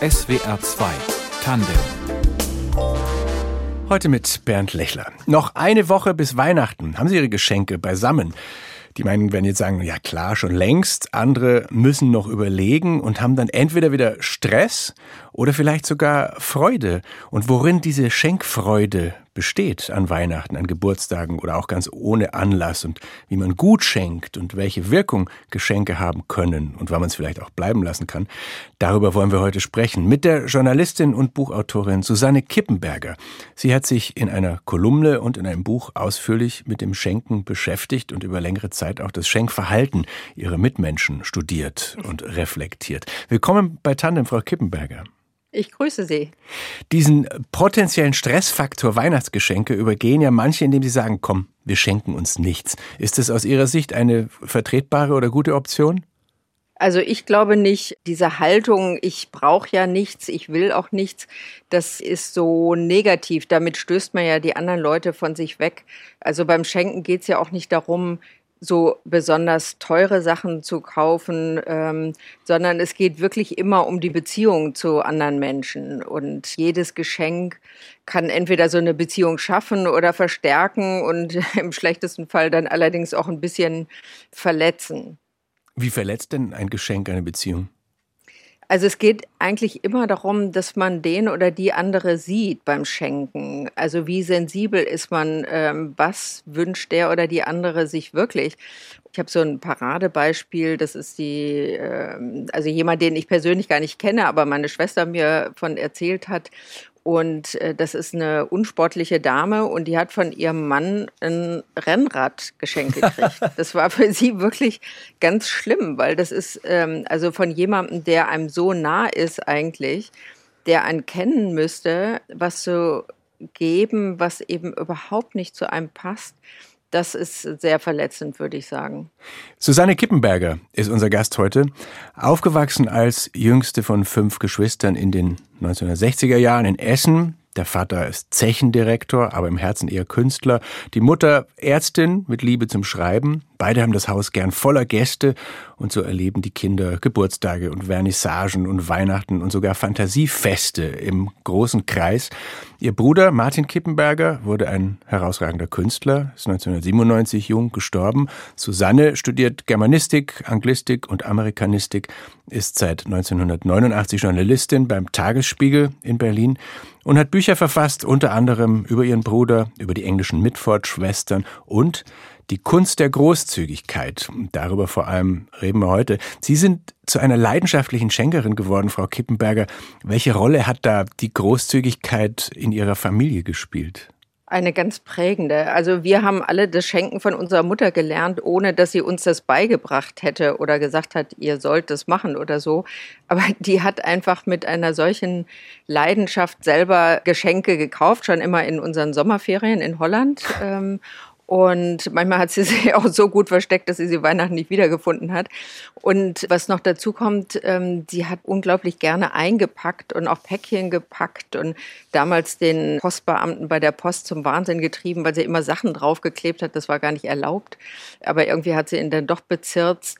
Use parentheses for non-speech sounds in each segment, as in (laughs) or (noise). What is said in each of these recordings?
SWR 2 Tandem. Heute mit Bernd Lechler. Noch eine Woche bis Weihnachten. Haben Sie Ihre Geschenke beisammen? Die meinen werden jetzt sagen, ja klar, schon längst. Andere müssen noch überlegen und haben dann entweder wieder Stress oder vielleicht sogar Freude. Und worin diese Schenkfreude besteht an Weihnachten, an Geburtstagen oder auch ganz ohne Anlass und wie man gut schenkt und welche Wirkung Geschenke haben können und wann man es vielleicht auch bleiben lassen kann. Darüber wollen wir heute sprechen mit der Journalistin und Buchautorin Susanne Kippenberger. Sie hat sich in einer Kolumne und in einem Buch ausführlich mit dem Schenken beschäftigt und über längere Zeit auch das Schenkverhalten ihrer Mitmenschen studiert und reflektiert. Willkommen bei Tandem, Frau Kippenberger. Ich grüße Sie. Diesen potenziellen Stressfaktor Weihnachtsgeschenke übergehen ja manche, indem sie sagen, komm, wir schenken uns nichts. Ist das aus Ihrer Sicht eine vertretbare oder gute Option? Also ich glaube nicht, diese Haltung, ich brauche ja nichts, ich will auch nichts, das ist so negativ. Damit stößt man ja die anderen Leute von sich weg. Also beim Schenken geht es ja auch nicht darum, so besonders teure Sachen zu kaufen, ähm, sondern es geht wirklich immer um die Beziehung zu anderen Menschen. Und jedes Geschenk kann entweder so eine Beziehung schaffen oder verstärken und (laughs) im schlechtesten Fall dann allerdings auch ein bisschen verletzen. Wie verletzt denn ein Geschenk eine Beziehung? Also es geht eigentlich immer darum, dass man den oder die andere sieht beim Schenken. Also wie sensibel ist man, ähm, was wünscht der oder die andere sich wirklich? Ich habe so ein Paradebeispiel, das ist die, ähm, also jemand, den ich persönlich gar nicht kenne, aber meine Schwester mir von erzählt hat. Und äh, das ist eine unsportliche Dame und die hat von ihrem Mann ein Rennrad geschenkt gekriegt. (laughs) Das war für sie wirklich ganz schlimm, weil das ist ähm, also von jemandem, der einem so nah ist eigentlich, der einen kennen müsste, was zu geben, was eben überhaupt nicht zu einem passt das ist sehr verletzend, würde ich sagen. Susanne Kippenberger ist unser Gast heute. Aufgewachsen als jüngste von fünf Geschwistern in den 1960er Jahren in Essen. Der Vater ist Zechendirektor, aber im Herzen eher Künstler. Die Mutter Ärztin mit Liebe zum Schreiben. Beide haben das Haus gern voller Gäste und so erleben die Kinder Geburtstage und Vernissagen und Weihnachten und sogar Fantasiefeste im großen Kreis. Ihr Bruder Martin Kippenberger wurde ein herausragender Künstler, ist 1997 jung gestorben. Susanne studiert Germanistik, Anglistik und Amerikanistik, ist seit 1989 Journalistin beim Tagesspiegel in Berlin und hat Bücher verfasst, unter anderem über ihren Bruder, über die englischen Mitford-Schwestern und die Kunst der Großzügigkeit. Darüber vor allem reden wir heute. Sie sind zu einer leidenschaftlichen Schenkerin geworden, Frau Kippenberger. Welche Rolle hat da die Großzügigkeit in Ihrer Familie gespielt? Eine ganz prägende. Also wir haben alle das Schenken von unserer Mutter gelernt, ohne dass sie uns das beigebracht hätte oder gesagt hat, ihr sollt das machen oder so. Aber (laughs) die hat einfach mit einer solchen Leidenschaft selber Geschenke gekauft, schon immer in unseren Sommerferien in Holland. Und manchmal hat sie (laughs) sie auch so gut versteckt, dass sie sie Weihnachten nicht wiedergefunden hat. Und was noch dazu kommt, ähm, sie hat unglaublich gerne eingepackt und auch Päckchen gepackt und damals den Postbeamten bei der Post zum Wahnsinn getrieben, weil sie immer Sachen draufgeklebt hat. Das war gar nicht erlaubt. Aber irgendwie hat sie ihn dann doch bezirzt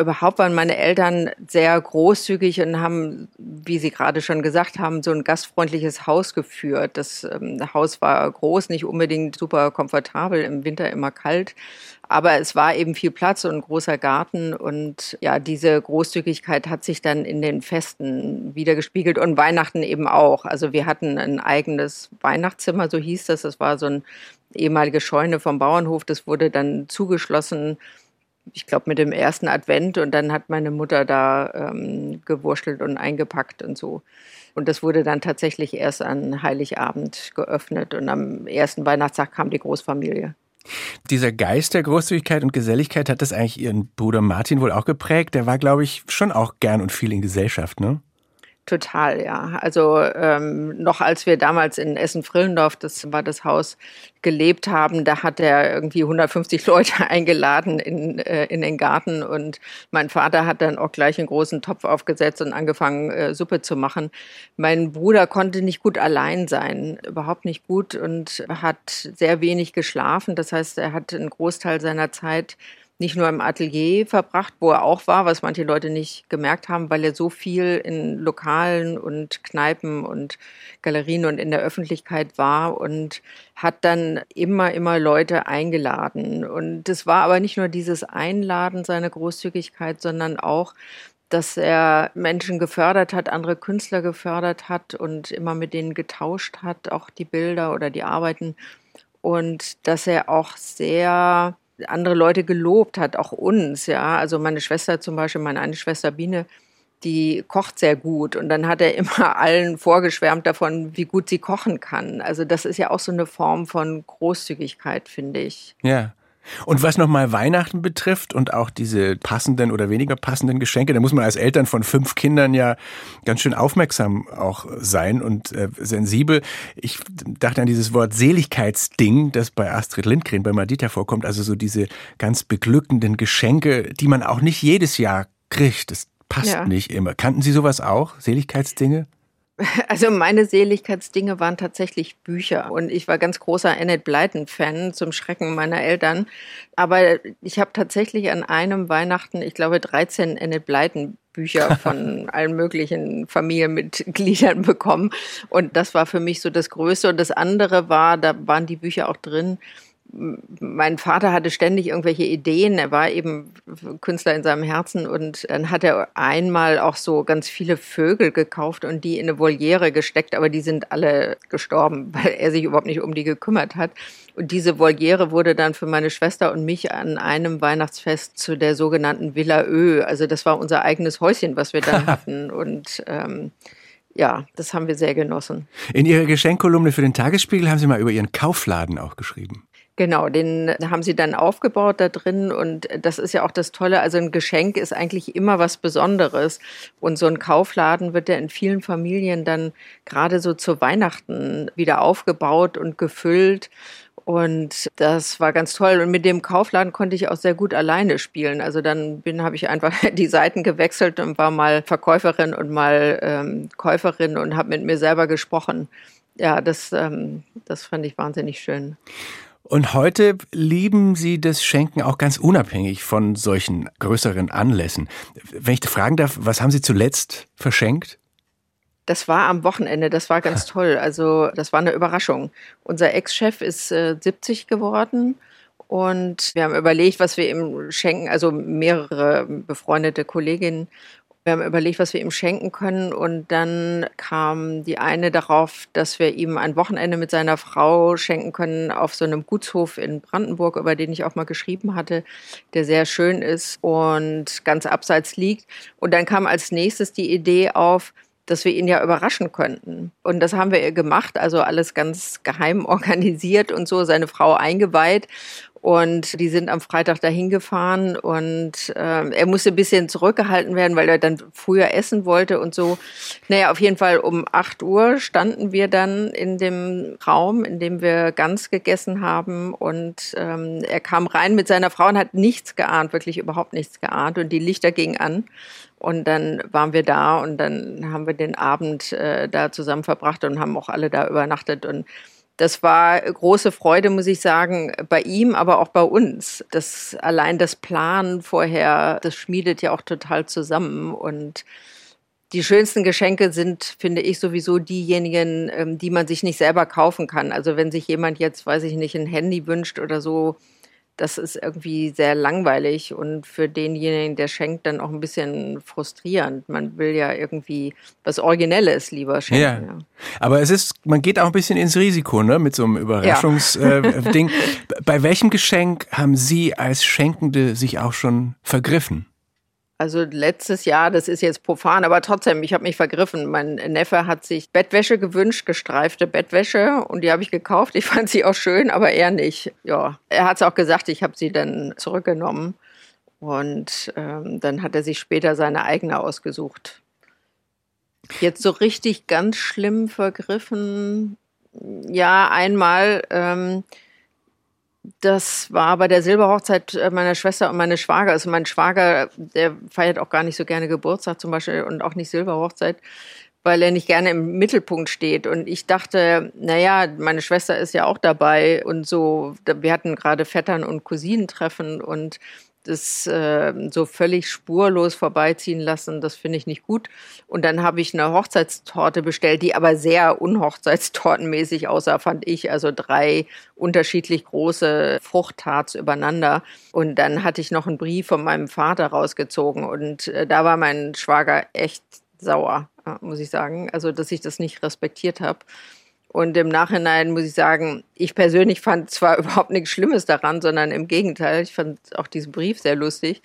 überhaupt waren meine Eltern sehr großzügig und haben, wie Sie gerade schon gesagt haben, so ein gastfreundliches Haus geführt. Das ähm, Haus war groß, nicht unbedingt super komfortabel, im Winter immer kalt. Aber es war eben viel Platz und ein großer Garten. Und ja, diese Großzügigkeit hat sich dann in den Festen wiedergespiegelt und Weihnachten eben auch. Also wir hatten ein eigenes Weihnachtszimmer, so hieß das. Das war so ein ehemalige Scheune vom Bauernhof. Das wurde dann zugeschlossen ich glaube, mit dem ersten Advent und dann hat meine Mutter da ähm, gewurschtelt und eingepackt und so. Und das wurde dann tatsächlich erst an Heiligabend geöffnet und am ersten Weihnachtstag kam die Großfamilie. Dieser Geist der Großzügigkeit und Geselligkeit hat das eigentlich Ihren Bruder Martin wohl auch geprägt. Der war, glaube ich, schon auch gern und viel in Gesellschaft, ne? Total, ja. Also ähm, noch als wir damals in Essen-Frillendorf, das war das Haus, gelebt haben, da hat er irgendwie 150 (laughs) Leute eingeladen in, äh, in den Garten und mein Vater hat dann auch gleich einen großen Topf aufgesetzt und angefangen, äh, Suppe zu machen. Mein Bruder konnte nicht gut allein sein, überhaupt nicht gut und hat sehr wenig geschlafen. Das heißt, er hat einen Großteil seiner Zeit nicht nur im Atelier verbracht, wo er auch war, was manche Leute nicht gemerkt haben, weil er so viel in Lokalen und Kneipen und Galerien und in der Öffentlichkeit war und hat dann immer, immer Leute eingeladen. Und es war aber nicht nur dieses Einladen seiner Großzügigkeit, sondern auch, dass er Menschen gefördert hat, andere Künstler gefördert hat und immer mit denen getauscht hat, auch die Bilder oder die Arbeiten. Und dass er auch sehr andere Leute gelobt hat, auch uns, ja. Also meine Schwester zum Beispiel, meine eine Schwester Biene, die kocht sehr gut und dann hat er (laughs) immer allen vorgeschwärmt davon, wie gut sie kochen kann. Also das ist ja auch so eine Form von Großzügigkeit, finde ich. Ja. Und was nochmal Weihnachten betrifft und auch diese passenden oder weniger passenden Geschenke, da muss man als Eltern von fünf Kindern ja ganz schön aufmerksam auch sein und äh, sensibel. Ich dachte an dieses Wort Seligkeitsding, das bei Astrid Lindgren, bei Madita vorkommt, also so diese ganz beglückenden Geschenke, die man auch nicht jedes Jahr kriegt. Das passt ja. nicht immer. Kannten Sie sowas auch? Seligkeitsdinge? (laughs) Also meine Seligkeitsdinge waren tatsächlich Bücher und ich war ganz großer Annette Blyton-Fan zum Schrecken meiner Eltern. Aber ich habe tatsächlich an einem Weihnachten, ich glaube, 13 Annette Blyton Bücher (laughs) von allen möglichen Familienmitgliedern (laughs) bekommen. Und das war für mich so das Größte. Und das andere war, da waren die Bücher auch drin, mein Vater hatte ständig irgendwelche Ideen. Er war eben Künstler in seinem Herzen und dann hat er einmal auch so ganz viele Vögel gekauft und die in eine Voliere gesteckt, aber die sind alle gestorben, (laughs) weil er sich überhaupt nicht um die gekümmert hat. Und diese Voliere wurde dann für meine Schwester und mich an einem Weihnachtsfest zu der sogenannten Villa Ö. Also das war unser eigenes Häuschen, was wir dann (laughs) hatten und ähm, ja, das haben wir sehr genossen. In Ihrer Geschenkkolumne für den Tagesspiegel haben Sie mal über Ihren Kaufladen auch geschrieben. Genau, den haben sie dann aufgebaut da drin und das ist ja auch das Tolle. Also ein Geschenk ist eigentlich immer was Besonderes und so ein Kaufladen wird ja in vielen Familien dann gerade so zu Weihnachten wieder aufgebaut und gefüllt. Und das war ganz toll. Und mit dem Kaufladen konnte ich auch sehr gut alleine spielen. Also dann bin, habe ich einfach (laughs) die Seiten gewechselt und war mal Verkäuferin und mal ähm, Käuferin und habe mit mir selber gesprochen. Ja, das, ähm, das fand ich wahnsinnig schön. Und heute lieben Sie das Schenken auch ganz unabhängig von solchen größeren Anlässen. Wenn ich fragen darf, was haben Sie zuletzt verschenkt? Das war am Wochenende, das war ganz (laughs) toll. Also das war eine Überraschung. Unser Ex-Chef ist äh, 70 geworden und wir haben überlegt, was wir ihm schenken. Also mehrere befreundete Kolleginnen wir haben überlegt, was wir ihm schenken können. Und dann kam die eine darauf, dass wir ihm ein Wochenende mit seiner Frau schenken können auf so einem Gutshof in Brandenburg, über den ich auch mal geschrieben hatte, der sehr schön ist und ganz abseits liegt. Und dann kam als nächstes die Idee auf, dass wir ihn ja überraschen könnten. Und das haben wir gemacht, also alles ganz geheim (laughs) organisiert und so, seine Frau eingeweiht. Und die sind am Freitag dahin gefahren und äh, er musste ein bisschen zurückgehalten werden, weil er dann früher essen wollte und so. Naja, auf jeden Fall um 8 Uhr standen wir dann in dem Raum, in dem wir ganz gegessen haben. Und ähm, er kam rein mit seiner Frau und hat nichts geahnt, wirklich überhaupt nichts geahnt. Und die Lichter gingen an. Und dann waren wir da und dann haben wir den Abend äh, da zusammen verbracht und haben auch alle da übernachtet. Und das war große Freude, muss ich sagen, bei ihm, aber auch bei uns. Das allein das Plan vorher, das schmiedet ja auch total zusammen und die schönsten Geschenke sind, finde ich, sowieso diejenigen, ähm, die man sich nicht selber kaufen kann. Also wenn sich jemand jetzt, weiß ich nicht, ein Handy wünscht oder so, das ist irgendwie sehr langweilig und für denjenigen, der schenkt, dann auch ein bisschen frustrierend. Man will ja irgendwie was Originelles lieber schenken. Ja. ja. Aber es ist, man geht auch ein bisschen ins Risiko, ne, mit so einem Überraschungsding. Ja. (laughs) Äh, Bei welchem Geschenk haben Sie als Schenkende sich auch schon vergriffen? Also letztes Jahr, das ist jetzt profan, aber trotzdem, ich habe mich vergriffen. Mein Neffe hat sich Bettwäsche gewünscht, gestreifte Bettwäsche und die habe ich gekauft. Ich fand sie auch schön, aber er nicht. Ja, er hat es auch gesagt, ich habe sie dann zurückgenommen und ähm, dann hat er sich später seine eigene ausgesucht. Jetzt so richtig ganz schlimm vergriffen. Ja, einmal. Ähm, das war bei der Silberhochzeit äh, meiner Schwester und meines Schwagers. Also mein Schwager, der feiert auch gar nicht so gerne Geburtstag zum Beispiel und auch nicht Silberhochzeit, weil er nicht gerne im Mittelpunkt steht. Und ich dachte, naja, meine Schwester ist ja auch dabei und so. Wir hatten gerade Vettern und Cousinentreffen und das äh, so völlig spurlos vorbeiziehen lassen, das finde ich nicht gut. Und dann habe ich eine Hochzeitstorte bestellt, die aber sehr unhochzeitstortenmäßig aussah, fand ich. Also drei unterschiedlich große Fruchttarts übereinander. Und dann hatte ich noch einen Brief von meinem Vater rausgezogen. Und äh, da war mein Schwager echt sauer, muss ich sagen. Also, dass ich das nicht respektiert habe. Und im Nachhinein muss ich sagen, ich persönlich fand zwar (laughs) überhaupt nichts Schlimmes daran, sondern im Gegenteil, ich fand auch diesen Brief sehr lustig.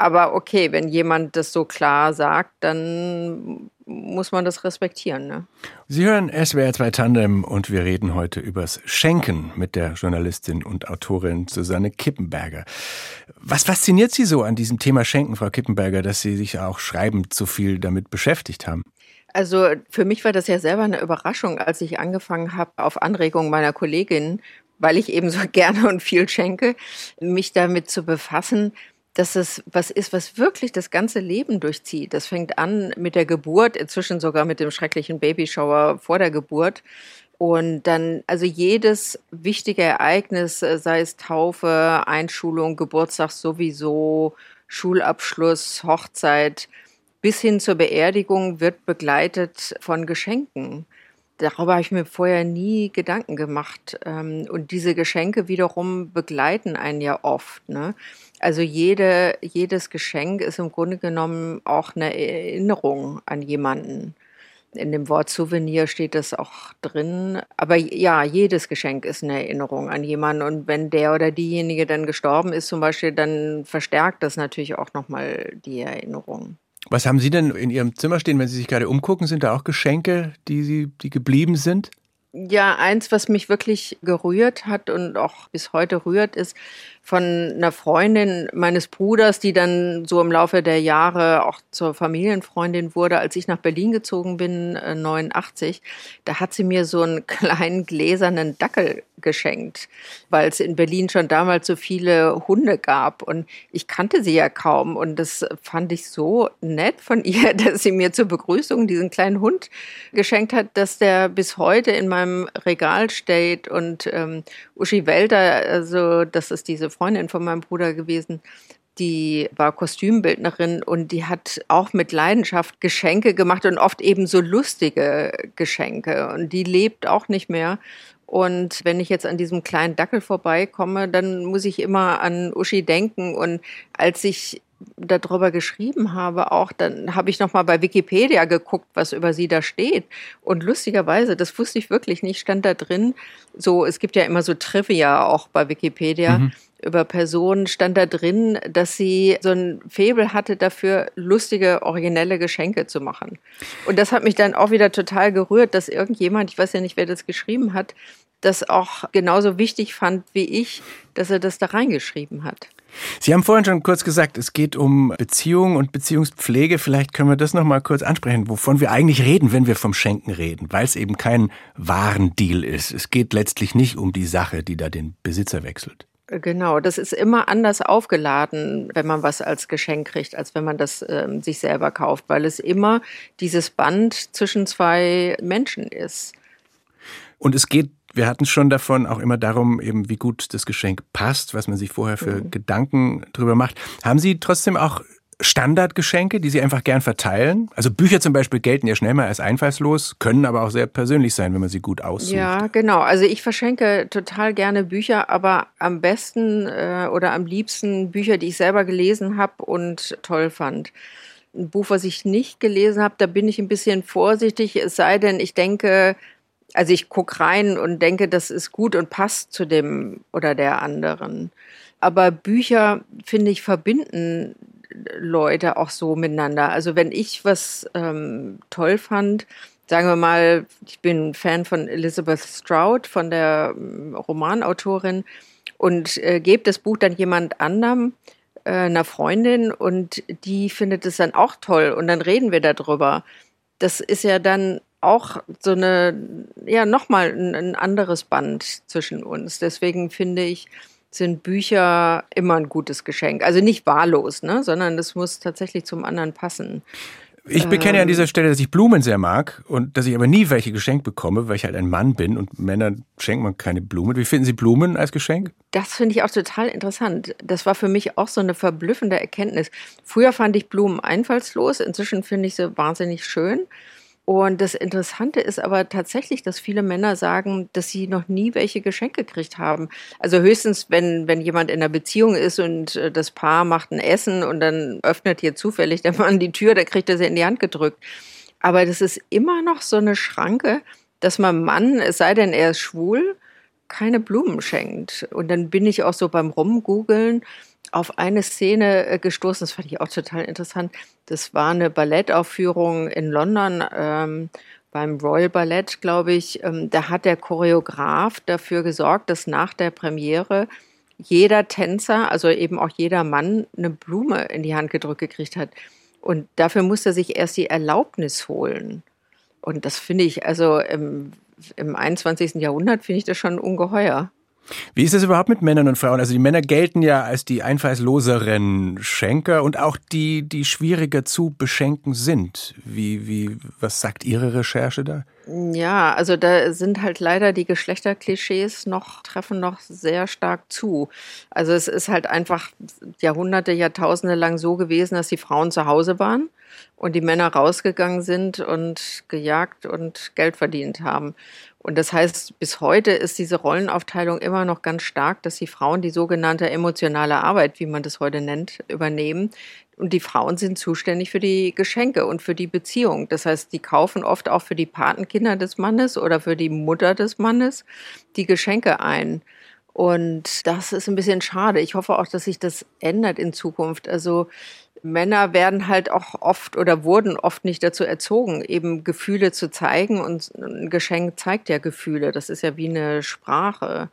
Aber okay, wenn jemand das so klar sagt, dann muss man das respektieren. Ne? Sie hören SWR 2 Tandem und wir reden heute übers Schenken mit der Journalistin und Autorin Susanne Kippenberger. Was fasziniert Sie so an diesem Thema Schenken, Frau Kippenberger, dass Sie sich auch schreibend so viel damit beschäftigt haben? Also für mich war das ja selber eine Überraschung, als ich angefangen habe, auf Anregung meiner Kollegin, weil ich eben so (laughs) gerne und viel schenke, mich damit zu befassen, dass es was ist, was wirklich das ganze Leben durchzieht. Das fängt an mit der Geburt, inzwischen sogar mit dem schrecklichen Babyshower vor der Geburt. Und dann, also jedes wichtige Ereignis, sei es Taufe, Einschulung, Geburtstag sowieso, Schulabschluss, Hochzeit, bis hin zur Beerdigung wird begleitet von Geschenken. Darüber habe ich mir vorher nie Gedanken gemacht. Ähm, und diese Geschenke wiederum begleiten einen ja oft. Ne? Also jede, jedes Geschenk ist im Grunde genommen auch eine Erinnerung an jemanden. In dem Wort Souvenir steht das auch drin. Aber ja, jedes Geschenk ist eine Erinnerung an jemanden. Und wenn der oder diejenige dann gestorben ist zum Beispiel, dann verstärkt das natürlich auch nochmal die Erinnerung. Was haben Sie denn in Ihrem Zimmer stehen, wenn Sie sich gerade umgucken? Sind da auch Geschenke, die, Sie, die geblieben sind? Ja, eins, was mich wirklich gerührt hat und auch bis heute rührt, ist, von einer Freundin meines Bruders, die dann so im Laufe der Jahre auch zur Familienfreundin wurde, als ich nach Berlin gezogen bin, 89, äh, da hat sie mir so einen (laughs) kleinen gläsernen Dackel geschenkt, weil es in Berlin schon damals so viele Hunde gab. Und ich kannte sie ja kaum. Und das fand ich so nett von ihr, (laughs) dass sie mir zur Begrüßung diesen kleinen Hund geschenkt hat, dass der bis heute in meinem Regal steht. Und ähm, Uschi Welter, also das ist diese Freundin von meinem Bruder gewesen, die war Kostümbildnerin und die hat auch mit Leidenschaft Geschenke gemacht und oft eben so lustige Geschenke. Und die lebt auch nicht mehr. Und wenn ich jetzt an diesem kleinen Dackel vorbeikomme, dann muss ich immer an Uschi denken. Und als ich darüber geschrieben habe, auch dann habe ich noch mal bei Wikipedia geguckt, was über sie da steht. Und lustigerweise, das wusste ich wirklich nicht, stand da drin. So, es gibt ja immer so Trivia auch bei Wikipedia. Mhm über Personen stand da drin, dass sie so ein Febel hatte dafür, lustige, originelle Geschenke zu machen. Und das hat mich dann auch wieder total gerührt, dass irgendjemand, ich weiß ja nicht, wer das geschrieben hat, das auch genauso wichtig fand wie ich, dass er das da reingeschrieben hat. Sie haben vorhin schon kurz gesagt, es geht um Beziehung und Beziehungspflege. Vielleicht können wir das noch mal kurz ansprechen, wovon wir eigentlich reden, wenn wir vom Schenken reden, weil es eben kein Warendeal ist. Es geht letztlich nicht um die Sache, die da den Besitzer wechselt. Genau, das ist immer anders aufgeladen, wenn man was als Geschenk kriegt, als wenn man das ähm, sich selber kauft, weil es immer dieses Band zwischen zwei Menschen ist. Und es geht, wir hatten es schon davon, auch immer darum, eben wie gut das Geschenk passt, was man sich vorher für mhm. Gedanken drüber macht. Haben Sie trotzdem auch Standardgeschenke, die Sie einfach gern verteilen? Also Bücher zum Beispiel gelten ja schnell mal als einfallslos, können aber auch sehr persönlich sein, wenn man sie gut aussucht. Ja, genau. Also ich verschenke total gerne Bücher, aber am besten äh, oder am liebsten Bücher, die ich selber gelesen habe und toll fand. Ein Buch, was ich nicht gelesen habe, da bin ich ein bisschen vorsichtig, es sei denn, ich denke, also ich gucke rein und denke, das ist gut und passt zu dem oder der anderen. Aber Bücher, finde ich, verbinden Leute auch so miteinander. Also wenn ich was ähm, toll fand, sagen wir mal, ich bin Fan von Elizabeth Stroud, von der ähm, Romanautorin, und äh, gebe das Buch dann jemand anderem, äh, einer Freundin, und die findet es dann auch toll und dann reden wir darüber. Das ist ja dann auch so eine, ja, nochmal ein, ein anderes Band zwischen uns. Deswegen finde ich, sind Bücher immer ein gutes Geschenk. Also nicht wahllos, ne? sondern das muss tatsächlich zum anderen passen. Ich bekenne ähm, an dieser Stelle, dass ich Blumen sehr mag und dass ich aber nie welche geschenkt bekomme, weil ich halt ein Mann bin und Männern schenkt man keine Blumen. Wie finden Sie Blumen als Geschenk? Das finde ich auch total interessant. Das war für mich auch so eine verblüffende Erkenntnis. Früher fand ich Blumen einfallslos, inzwischen finde ich sie wahnsinnig schön. Und das Interessante ist aber tatsächlich, dass viele Männer sagen, dass sie noch nie welche Geschenke gekriegt haben. Also höchstens, wenn, wenn jemand in einer Beziehung ist und äh, das Paar macht ein Essen und dann öffnet hier zufällig der Mann die Tür, da kriegt er sie in die Hand gedrückt. Aber das ist immer noch so eine Schranke, dass man Mann, es sei denn, er ist schwul, keine Blumen schenkt. Und dann bin ich auch so beim Rumgoogeln auf eine Szene äh, gestoßen, das fand ich auch total interessant. Das war eine Ballettaufführung in London ähm, beim Royal Ballett, glaube ich. Ähm, da hat der Choreograf dafür gesorgt, dass nach der Premiere jeder Tänzer, also eben auch jeder Mann, eine Blume in die Hand gedrückt gekriegt hat. Und dafür musste er sich erst die Erlaubnis holen. Und das finde ich, also im, im 21. Jahrhundert finde ich das schon ungeheuer. Wie ist es überhaupt mit Männern und Frauen? Also die Männer gelten ja als die einfallsloseren Schenker und auch die, die schwieriger zu beschenken sind. Wie, wie, was sagt Ihre Recherche da? Ja, also da sind halt leider die Geschlechterklischees noch, treffen noch sehr stark zu. Also es ist halt einfach Jahrhunderte, Jahrtausende lang so gewesen, dass die Frauen zu Hause waren und die Männer rausgegangen sind und gejagt und Geld verdient haben. Und das heißt, bis heute ist diese Rollenaufteilung immer noch ganz stark, dass die Frauen die sogenannte emotionale Arbeit, wie man das heute nennt, übernehmen. Und die Frauen sind zuständig für die Geschenke und für die Beziehung. Das heißt, die kaufen oft auch für die Patenkinder des Mannes oder für die Mutter des Mannes die Geschenke ein. Und das ist ein bisschen schade. Ich hoffe auch, dass sich das ändert in Zukunft. Also Männer werden halt auch oft oder wurden oft nicht dazu erzogen, eben Gefühle zu zeigen. Und ein Geschenk zeigt ja Gefühle. Das ist ja wie eine Sprache.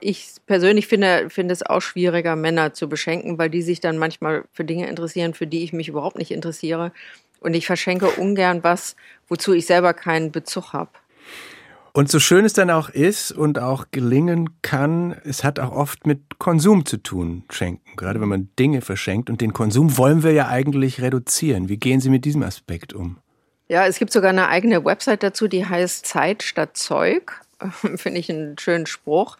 Ich persönlich finde, finde es auch schwieriger, Männer zu beschenken, weil die sich dann manchmal für Dinge interessieren, für die ich mich überhaupt nicht interessiere. Und ich verschenke ungern was, wozu ich selber keinen Bezug habe. Und so schön es dann auch ist und auch gelingen kann, es hat auch oft mit Konsum zu tun, schenken. Gerade wenn man Dinge verschenkt. Und den Konsum wollen wir ja eigentlich reduzieren. Wie gehen Sie mit diesem Aspekt um? Ja, es gibt sogar eine eigene Website dazu, die heißt Zeit statt Zeug. (laughs) Finde ich einen schönen Spruch.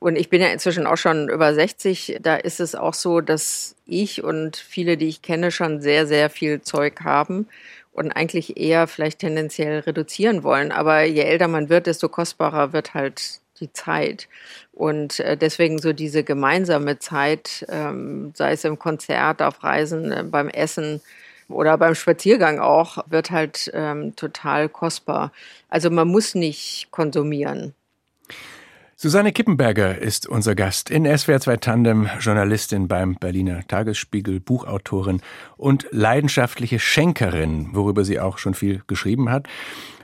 Und ich bin ja inzwischen auch schon über 60. Da ist es auch so, dass ich und viele, die ich kenne, schon sehr, sehr viel Zeug haben und eigentlich eher vielleicht tendenziell reduzieren wollen. Aber je älter man wird, desto kostbarer wird halt die Zeit. Und äh, deswegen so diese gemeinsame Zeit, ähm, sei es im Konzert, auf Reisen, äh, beim Essen oder beim Spaziergang auch, wird halt ähm, total kostbar. Also man muss nicht konsumieren. Susanne Kippenberger ist unser Gast in SWR 2 Tandem, Journalistin beim Berliner Tagesspiegel, Buchautorin und leidenschaftliche Schenkerin, worüber sie auch schon viel geschrieben hat.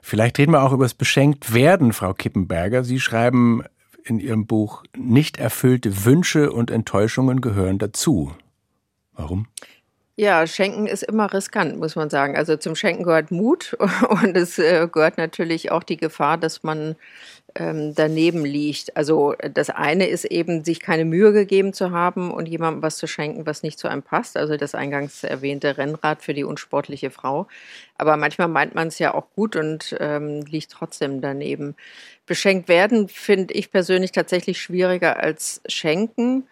Vielleicht reden wir auch über das Beschenktwerden, Frau Kippenberger. Sie schreiben in Ihrem Buch, nicht erfüllte Wünsche und Enttäuschungen gehören dazu. Warum? Ja, Schenken ist immer riskant, muss man sagen. Also zum Schenken gehört Mut (laughs) und es äh, gehört natürlich auch die Gefahr, dass man ähm, daneben liegt. Also das eine ist eben, sich keine Mühe gegeben zu haben und jemandem was zu schenken, was nicht zu einem passt. Also das eingangs erwähnte Rennrad für die unsportliche Frau. Aber manchmal meint man es ja auch gut und ähm, liegt trotzdem daneben. Beschenkt werden finde ich persönlich tatsächlich schwieriger als schenken.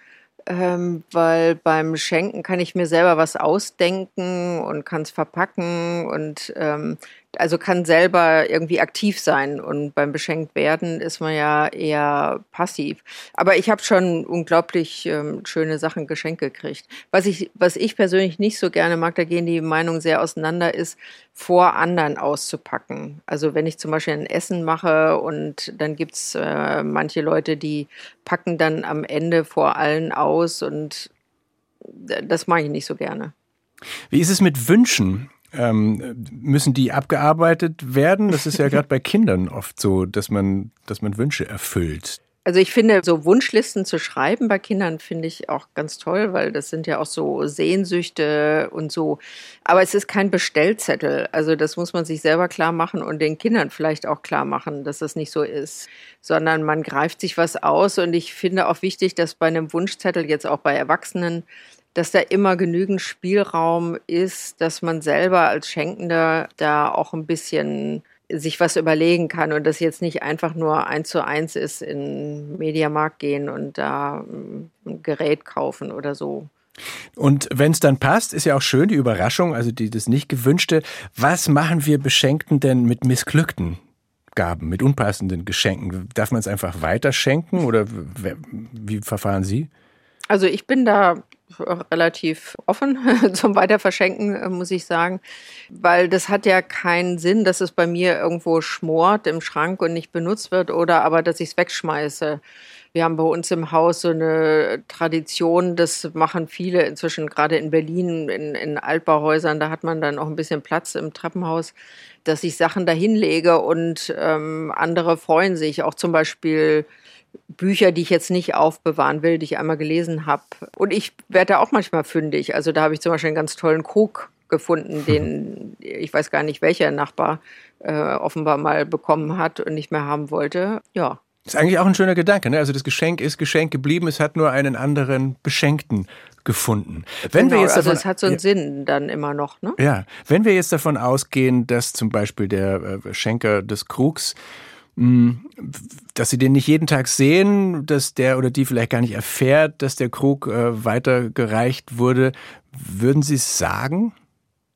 Ähm, weil beim Schenken kann ich mir selber was ausdenken und kann es verpacken und ähm, also kann selber irgendwie aktiv sein und beim beschenkt werden ist man ja eher passiv. Aber ich habe schon unglaublich ähm, schöne Sachen geschenkt gekriegt. Was ich, was ich persönlich nicht so gerne mag, da gehen die Meinungen sehr auseinander, ist vor anderen auszupacken. Also wenn ich zum Beispiel ein Essen mache und dann gibt's äh, manche Leute, die packen dann am Ende vor allen aus und das mache ich nicht so gerne. Wie ist es mit Wünschen? Ähm, müssen die abgearbeitet werden? Das ist ja (laughs) gerade bei Kindern oft so, dass man, dass man Wünsche erfüllt. Also ich finde, so Wunschlisten zu schreiben bei Kindern finde ich auch ganz toll, weil das sind ja auch so Sehnsüchte und so. Aber es ist kein Bestellzettel. Also das muss man sich selber klar machen und den Kindern vielleicht auch klar machen, dass das nicht so ist, sondern man greift sich was aus. Und ich finde auch wichtig, dass bei einem Wunschzettel jetzt auch bei Erwachsenen dass da immer genügend Spielraum ist, dass man selber als Schenkender da auch ein bisschen sich was überlegen kann und das jetzt nicht einfach nur eins zu eins ist, in Mediamarkt gehen und da ein Gerät kaufen oder so. Und wenn es dann passt, ist ja auch schön die Überraschung, also die, das nicht gewünschte. Was machen wir Beschenkten denn mit missglückten Gaben, mit unpassenden Geschenken? Darf man es einfach weiterschenken oder wie verfahren Sie? Also ich bin da relativ offen (laughs) zum Weiterverschenken, äh, muss ich sagen, weil das hat ja keinen Sinn, dass es bei mir irgendwo schmort im Schrank und nicht benutzt wird oder aber, dass ich es wegschmeiße. Wir haben bei uns im Haus so eine Tradition, das machen viele inzwischen, gerade in Berlin, in, in Altbauhäusern, da hat man dann auch ein bisschen Platz im Treppenhaus, dass ich Sachen dahin lege und ähm, andere freuen sich. Auch zum Beispiel Bücher, die ich jetzt nicht aufbewahren will, die ich einmal gelesen habe. Und ich werde da auch manchmal fündig. Also da habe ich zum Beispiel einen ganz tollen Krug gefunden, (laughs) den ich weiß gar nicht, welcher Nachbar äh, offenbar mal bekommen hat und nicht mehr haben wollte. Ja, ist eigentlich auch ein schöner Gedanke. Ne? Also das Geschenk ist Geschenk geblieben, es hat nur einen anderen Beschenkten gefunden. Wenn genau, wir jetzt also davon, also es hat so einen ja, Sinn dann immer noch. Ne? Ja, wenn wir jetzt davon ausgehen, dass zum Beispiel der äh, Schenker des Krugs dass sie den nicht jeden Tag sehen, dass der oder die vielleicht gar nicht erfährt, dass der Krug äh, weitergereicht wurde. Würden Sie es sagen?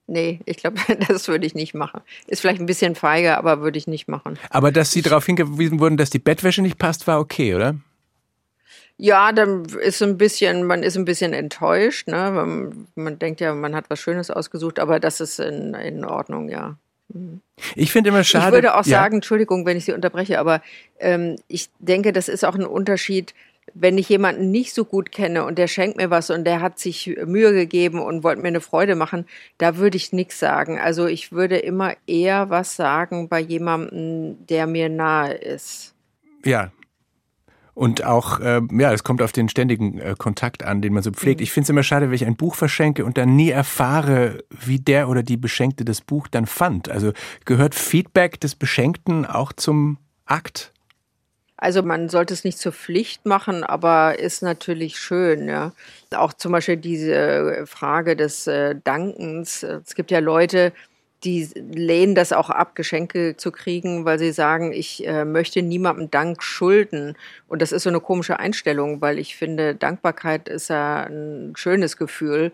Nee, ich glaube, (laughs) das würde ich nicht machen. Ist vielleicht ein bisschen feige, aber würde ich nicht machen. Aber dass Sie darauf hingewiesen wurden, dass die Bettwäsche nicht passt, war okay, oder? Ja, dann ist ein bisschen, man ist ein bisschen enttäuscht. Ne? Man, man denkt ja, man hat was Schönes ausgesucht, aber das ist in, in Ordnung, ja. Mhm. Ich finde immer schade. Ich würde auch sagen, ja. Entschuldigung, wenn ich Sie unterbreche, aber ähm, ich denke, das ist auch ein Unterschied wenn ich jemanden nicht so gut kenne und der schenkt mir was und der hat sich Mühe gegeben und wollte mir eine Freude machen, da würde ich nichts sagen. Also ich würde immer eher was sagen bei jemandem, der mir nahe ist. Ja. Und auch, äh, ja, es kommt auf den ständigen äh, Kontakt an, den man so pflegt. Mhm. Ich finde es immer schade, wenn ich ein Buch verschenke und dann nie erfahre, wie der oder die Beschenkte das Buch dann fand. Also gehört Feedback des Beschenkten auch zum Akt? Also man sollte es nicht zur Pflicht machen, aber ist natürlich schön. Ja. Auch zum Beispiel diese Frage des äh, Dankens. Es gibt ja Leute, die lehnen das auch ab, Geschenke zu kriegen, weil sie sagen, ich äh, möchte niemandem Dank schulden. Und das ist so eine komische Einstellung, weil ich finde, Dankbarkeit ist ja ein schönes Gefühl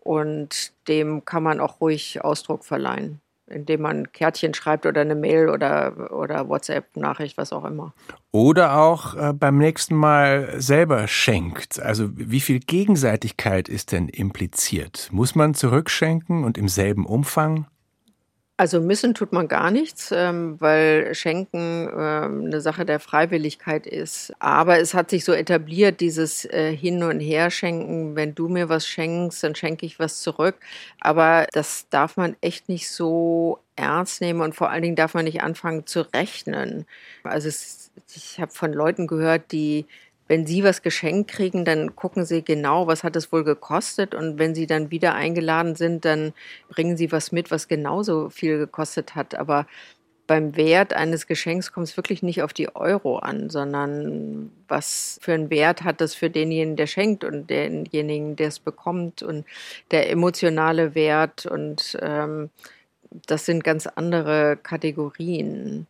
und dem kann man auch ruhig Ausdruck verleihen indem man Kärtchen schreibt oder eine Mail oder, oder WhatsApp-Nachricht, was auch immer. Oder auch äh, beim nächsten Mal selber schenkt. Also wie viel Gegenseitigkeit ist denn impliziert? Muss man zurückschenken und im selben Umfang? Also missen tut man gar nichts, ähm, weil Schenken ähm, eine Sache der Freiwilligkeit ist. Aber es hat sich so etabliert, dieses äh, Hin- und Herschenken. Wenn du mir was schenkst, dann schenke ich was zurück. Aber das darf man echt nicht so ernst nehmen und vor allen Dingen darf man nicht anfangen zu rechnen. Also es, ich habe von Leuten gehört, die wenn Sie was geschenkt kriegen, dann gucken Sie genau, was hat es wohl gekostet. Und wenn Sie dann wieder eingeladen sind, dann bringen Sie was mit, was genauso viel gekostet hat. Aber beim Wert eines Geschenks kommt es wirklich nicht auf die Euro an, sondern was für einen Wert hat das für denjenigen, der schenkt und denjenigen, der es bekommt und der emotionale Wert. Und ähm, das sind ganz andere Kategorien.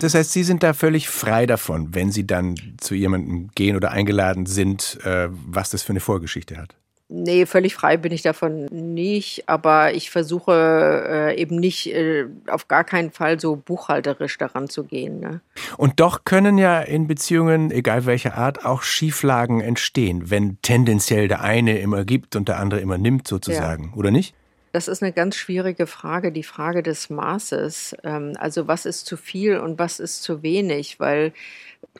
Das heißt, Sie sind da völlig frei davon, wenn Sie dann zu jemandem gehen oder eingeladen sind, äh, was das für eine Vorgeschichte hat. Nee, völlig frei bin ich davon nicht, aber ich versuche äh, eben nicht äh, auf gar keinen Fall so buchhalterisch daran zu gehen. Ne? Und doch können ja in Beziehungen, egal welcher Art, auch Schieflagen entstehen, wenn tendenziell der eine immer gibt und der andere immer nimmt, sozusagen, ja. oder nicht? Das ist eine ganz schwierige Frage, die Frage des Maßes. Ähm, also was ist zu viel und was ist zu wenig? Weil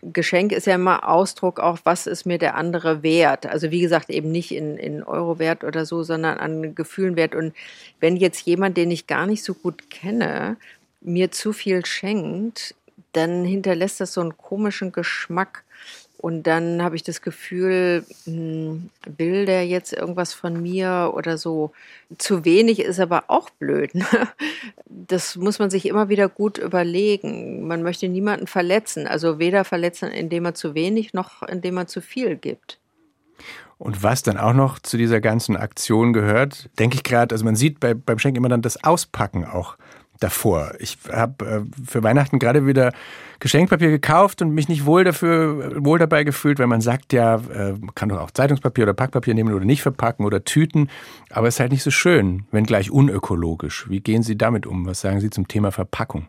Geschenk ist ja immer Ausdruck auch, was ist mir der andere wert? Also wie gesagt, eben nicht in, in Euro wert oder so, sondern an Gefühlen wert. Und wenn jetzt jemand, den ich gar nicht so gut kenne, mir zu viel schenkt, dann hinterlässt das so einen komischen Geschmack. Und dann habe ich das Gefühl, hm, will der jetzt irgendwas von mir oder so. Zu wenig ist aber auch blöd. Ne? Das muss man sich immer wieder gut überlegen. Man möchte niemanden verletzen. Also weder verletzen, indem er zu wenig, noch indem er zu viel gibt. Und was dann auch noch zu dieser ganzen Aktion gehört, denke ich gerade, also man sieht bei, beim Schenken immer dann das Auspacken auch davor. Ich habe äh, für Weihnachten gerade wieder Geschenkpapier gekauft und mich nicht wohl dafür wohl dabei gefühlt, weil man sagt ja, äh, man kann doch auch Zeitungspapier oder Packpapier nehmen oder nicht verpacken oder Tüten, aber es ist halt nicht so schön, wenn gleich unökologisch. Wie gehen Sie damit um? Was sagen Sie zum Thema Verpackung?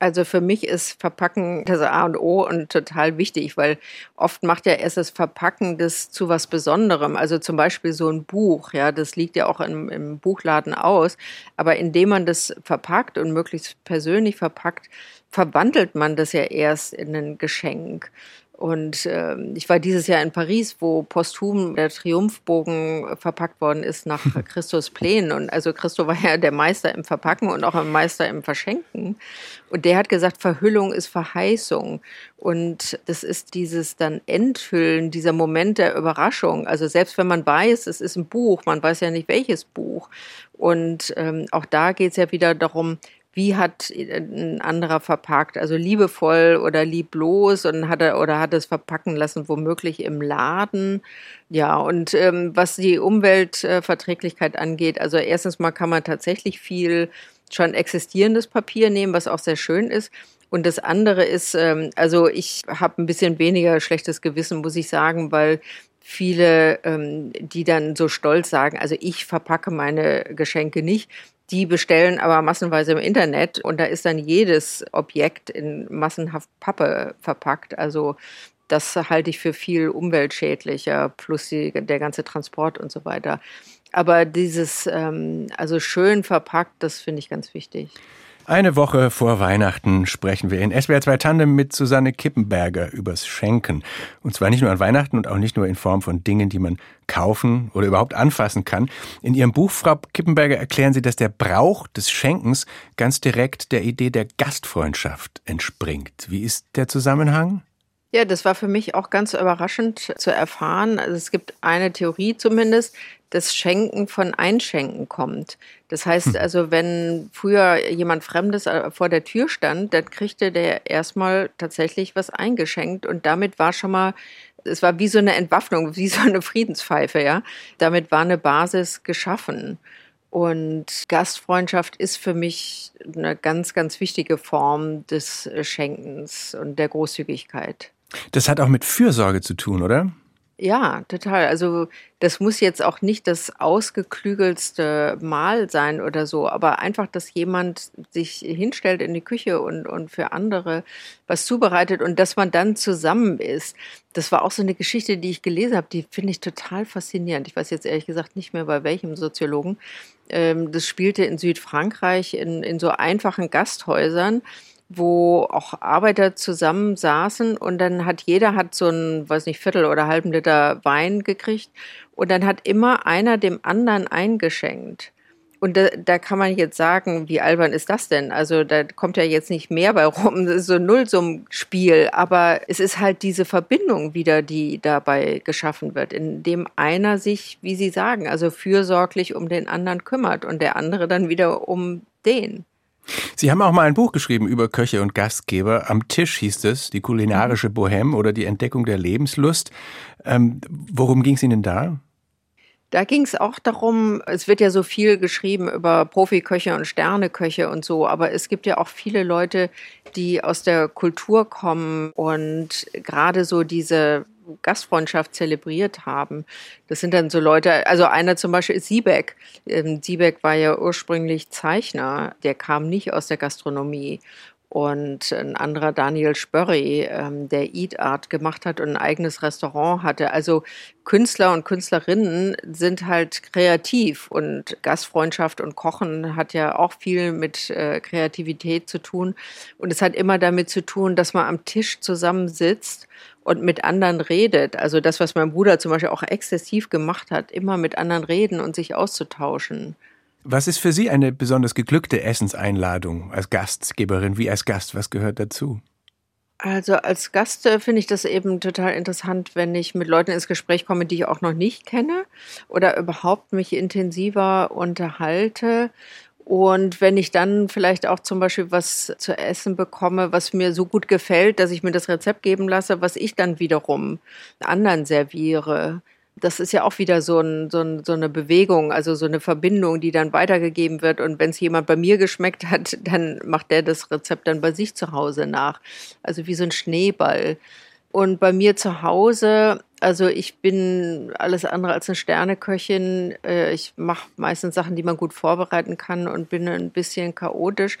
Also für mich ist Verpacken das A und O und total wichtig, weil oft macht ja erst das Verpacken das zu was Besonderem. Also zum Beispiel so ein Buch, ja, das liegt ja auch im, im Buchladen aus. Aber indem man das verpackt und möglichst persönlich verpackt, verwandelt man das ja erst in ein Geschenk. Und äh, ich war dieses Jahr in Paris, wo posthum der Triumphbogen verpackt worden ist nach (laughs) Christus Plänen. Und also Christo war ja der Meister im Verpacken und auch ein Meister im Verschenken. Und der hat gesagt, Verhüllung ist Verheißung. Und das ist dieses dann Enthüllen, dieser Moment der Überraschung. Also selbst wenn man weiß, es ist ein Buch, man weiß ja nicht welches Buch. Und ähm, auch da geht es ja wieder darum, wie hat ein anderer verpackt, also liebevoll oder lieblos und hat er oder hat es verpacken lassen, womöglich im Laden. Ja, und ähm, was die Umweltverträglichkeit angeht, also erstens mal kann man tatsächlich viel schon existierendes Papier nehmen, was auch sehr schön ist. Und das andere ist, ähm, also ich habe ein bisschen weniger schlechtes Gewissen, muss ich sagen, weil viele, ähm, die dann so stolz sagen, also ich verpacke meine Geschenke nicht, die bestellen aber massenweise im Internet und da ist dann jedes Objekt in massenhaft Pappe verpackt. Also das halte ich für viel umweltschädlicher, plus die, der ganze Transport und so weiter. Aber dieses, ähm, also schön verpackt, das finde ich ganz wichtig. Eine Woche vor Weihnachten sprechen wir in SWR 2 Tandem mit Susanne Kippenberger übers Schenken. Und zwar nicht nur an Weihnachten und auch nicht nur in Form von Dingen, die man kaufen oder überhaupt anfassen kann. In Ihrem Buch, Frau Kippenberger, erklären Sie, dass der Brauch des Schenkens ganz direkt der Idee der Gastfreundschaft entspringt. Wie ist der Zusammenhang? Ja, das war für mich auch ganz überraschend zu erfahren. Also es gibt eine Theorie zumindest, das Schenken von Einschenken kommt. Das heißt hm. also, wenn früher jemand Fremdes äh, vor der Tür stand, dann kriegte der erstmal tatsächlich was eingeschenkt und damit war schon mal es war wie so eine Entwaffnung, wie so eine Friedenspfeife, ja. Damit war eine Basis geschaffen. Und Gastfreundschaft ist für mich eine ganz, ganz wichtige Form des Schenkens und der Großzügigkeit. Das hat auch mit Fürsorge zu tun, oder? Ja, total. Also das muss jetzt auch nicht das ausgeklügelste Mahl sein oder so, aber einfach, dass jemand sich hinstellt in die Küche und, und für andere was zubereitet und dass man dann zusammen ist. Das war auch so eine Geschichte, die ich gelesen habe, die finde ich total faszinierend. Ich weiß jetzt ehrlich gesagt nicht mehr bei welchem Soziologen. Ähm, das spielte in Südfrankreich in, in so einfachen Gasthäusern wo auch Arbeiter zusammensaßen und dann hat jeder hat so ein, weiß nicht, Viertel oder halben Liter Wein gekriegt und dann hat immer einer dem anderen eingeschenkt. Und da, da kann man jetzt sagen, wie albern ist das denn? Also da kommt ja jetzt nicht mehr bei rum, das (laughs) ist so ein Nullsummspiel, aber es ist halt diese Verbindung wieder, die dabei geschaffen wird, indem einer sich, wie Sie sagen, also fürsorglich um den anderen kümmert und der andere dann wieder um den. Sie haben auch mal ein Buch geschrieben über Köche und Gastgeber. Am Tisch hieß es, die kulinarische. Bohème oder die Entdeckung der Lebenslust. Ähm, worum ging es Ihnen da? Da ging es auch darum, es wird ja so viel geschrieben über Profiköche und Sterneköche und so, aber es gibt ja auch viele Leute, die aus der Kultur kommen und gerade so diese Gastfreundschaft zelebriert haben. Das sind dann so Leute, also einer zum Beispiel ist Siebeck. Ähm, Siebeck war ja ursprünglich Zeichner, der kam nicht aus der Gastronomie. Und ein anderer Daniel Spörri, ähm, der Eat Art gemacht hat und ein eigenes Restaurant hatte. Also Künstler und Künstlerinnen sind halt kreativ und Gastfreundschaft und Kochen hat ja auch viel mit äh, Kreativität zu tun. Und es hat immer damit zu tun, dass man am Tisch zusammensitzt und mit anderen redet. Also das, was mein Bruder zum Beispiel auch exzessiv gemacht hat, immer mit anderen reden und sich auszutauschen. Was ist für Sie eine besonders geglückte Essenseinladung als Gastgeberin, wie als Gast? Was gehört dazu? Also als Gast äh, finde ich das eben total interessant, wenn ich mit Leuten ins Gespräch komme, die ich auch noch nicht kenne oder überhaupt mich intensiver unterhalte und wenn ich dann vielleicht auch zum Beispiel was zu essen bekomme, was mir so gut gefällt, dass ich mir das Rezept geben lasse, was ich dann wiederum anderen serviere. das ist ja auch wieder so, ein, so, ein, so, eine Bewegung, also so eine Verbindung, die dann weitergegeben wird. Und wenn es jemand bei mir geschmeckt hat, (laughs) dann macht der das Rezept dann bei sich zu Hause nach. Also wie so ein Schneeball. Und bei mir zu Hause, also ich bin alles andere als eine Sterneköchin. Äh, ich mache meistens Sachen, die man gut vorbereiten kann und bin ein bisschen chaotisch.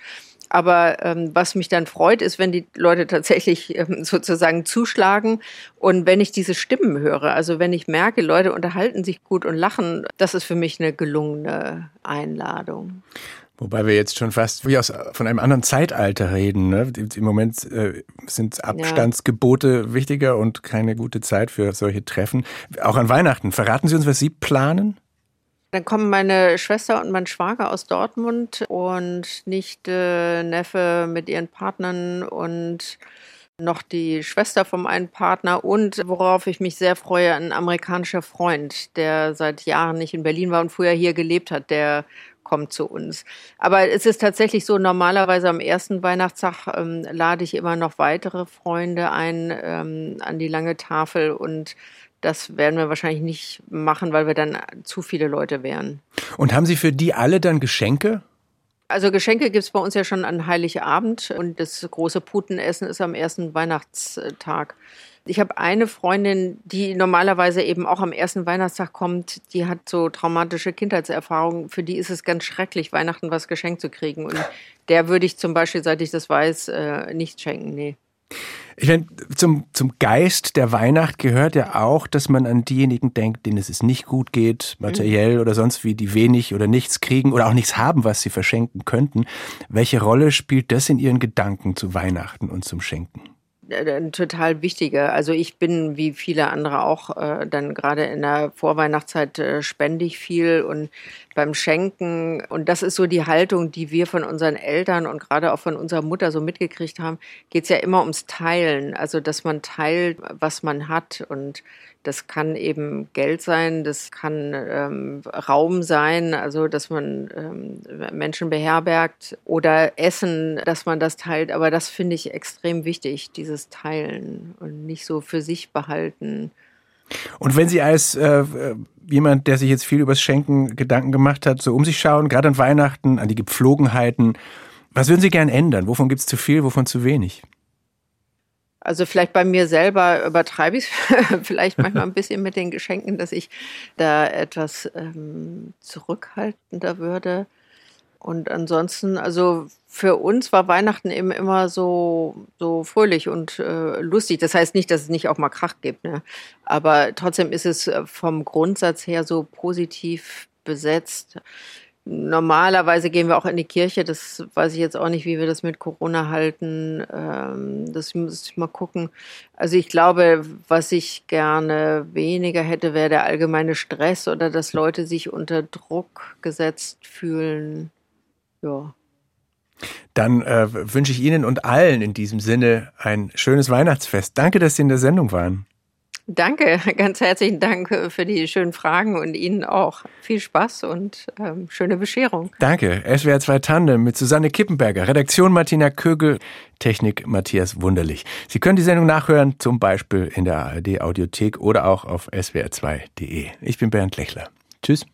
Aber ähm, was mich dann freut, ist, wenn die Leute tatsächlich ähm, sozusagen zuschlagen und wenn ich diese Stimmen höre. Also wenn ich merke, Leute unterhalten sich gut und lachen, das ist für mich eine gelungene Einladung. Wobei wir jetzt schon fast wie aus, von einem anderen Zeitalter reden. Ne? Im Moment äh, sind Abstandsgebote ja. wichtiger und keine gute Zeit für solche Treffen. Auch an Weihnachten. Verraten Sie uns, was Sie planen? Dann kommen meine Schwester und mein Schwager aus Dortmund und Nichte, Neffe mit ihren Partnern und noch die Schwester vom einen Partner und worauf ich mich sehr freue, ein amerikanischer Freund, der seit Jahren nicht in Berlin war und früher hier gelebt hat, der kommt zu uns. Aber es ist tatsächlich so, normalerweise am ersten Weihnachtstag ähm, lade ich immer noch weitere Freunde ein ähm, an die lange Tafel und das werden wir wahrscheinlich nicht machen, weil wir dann zu viele Leute wären. Und haben Sie für die alle dann Geschenke? Also Geschenke gibt es bei uns ja schon an Heiligabend und das große Putenessen ist am ersten Weihnachtstag. Ich habe eine Freundin, die normalerweise eben auch am ersten Weihnachtstag kommt, die hat so traumatische Kindheitserfahrungen. Für die ist es ganz schrecklich, Weihnachten was geschenkt zu kriegen. Und der würde ich zum Beispiel, seit ich das weiß, äh, nicht schenken. Nee. Ich meine, zum, zum Geist der Weihnacht gehört ja auch, dass man an diejenigen denkt, denen es nicht gut geht, materiell mhm. oder sonst wie, die wenig oder nichts kriegen oder auch nichts haben, was sie verschenken könnten. Welche Rolle spielt das in Ihren Gedanken zu Weihnachten und zum Schenken? Äh, total wichtige. Also ich bin wie viele andere auch äh, dann gerade in der Vorweihnachtszeit äh, spende ich viel und beim Schenken und das ist so die Haltung, die wir von unseren Eltern und gerade auch von unserer Mutter so mitgekriegt haben, geht es ja immer ums Teilen. Also dass man teilt, was man hat und das kann eben Geld sein, das kann ähm, Raum sein, also dass man ähm, Menschen beherbergt oder Essen, dass man das teilt. Aber das finde ich extrem wichtig, dieses Teilen und nicht so für sich behalten. Und wenn Sie als äh, jemand, der sich jetzt viel übers Schenken Gedanken gemacht hat, so um sich schauen, gerade an Weihnachten, an die Gepflogenheiten, was würden Sie gern ändern? Wovon gibt es zu viel, wovon zu wenig? Also vielleicht bei mir selber übertreibe ich es (laughs) vielleicht manchmal ein (laughs) bisschen mit den Geschenken, dass ich da etwas ähm, zurückhaltender würde. Und ansonsten, also für uns war Weihnachten eben immer so, so fröhlich und äh, lustig. Das heißt nicht, dass es nicht auch mal Krach gibt, ne? aber trotzdem ist es äh, vom Grundsatz her so positiv besetzt. Normalerweise gehen wir auch in die Kirche. Das weiß ich jetzt auch nicht, wie wir das mit Corona halten. Ähm, das muss ich mal gucken. Also ich glaube, was ich gerne weniger hätte, wäre der allgemeine Stress oder dass Leute sich unter Druck gesetzt fühlen. Ja. Dann äh, wünsche ich Ihnen und allen in diesem Sinne ein schönes Weihnachtsfest. Danke, dass Sie in der Sendung waren. Danke, (laughs) ganz herzlichen Dank für die schönen Fragen und Ihnen auch viel Spaß und ähm, schöne Bescherung. Danke. SWR 2 Tandem mit Susanne Kippenberger, Redaktion Martina Kögel, Technik Matthias Wunderlich. Sie können die Sendung nachhören, zum Beispiel in der ARD Audiothek oder auch auf swr2.de. Ich bin Bernd Lechler. Tschüss.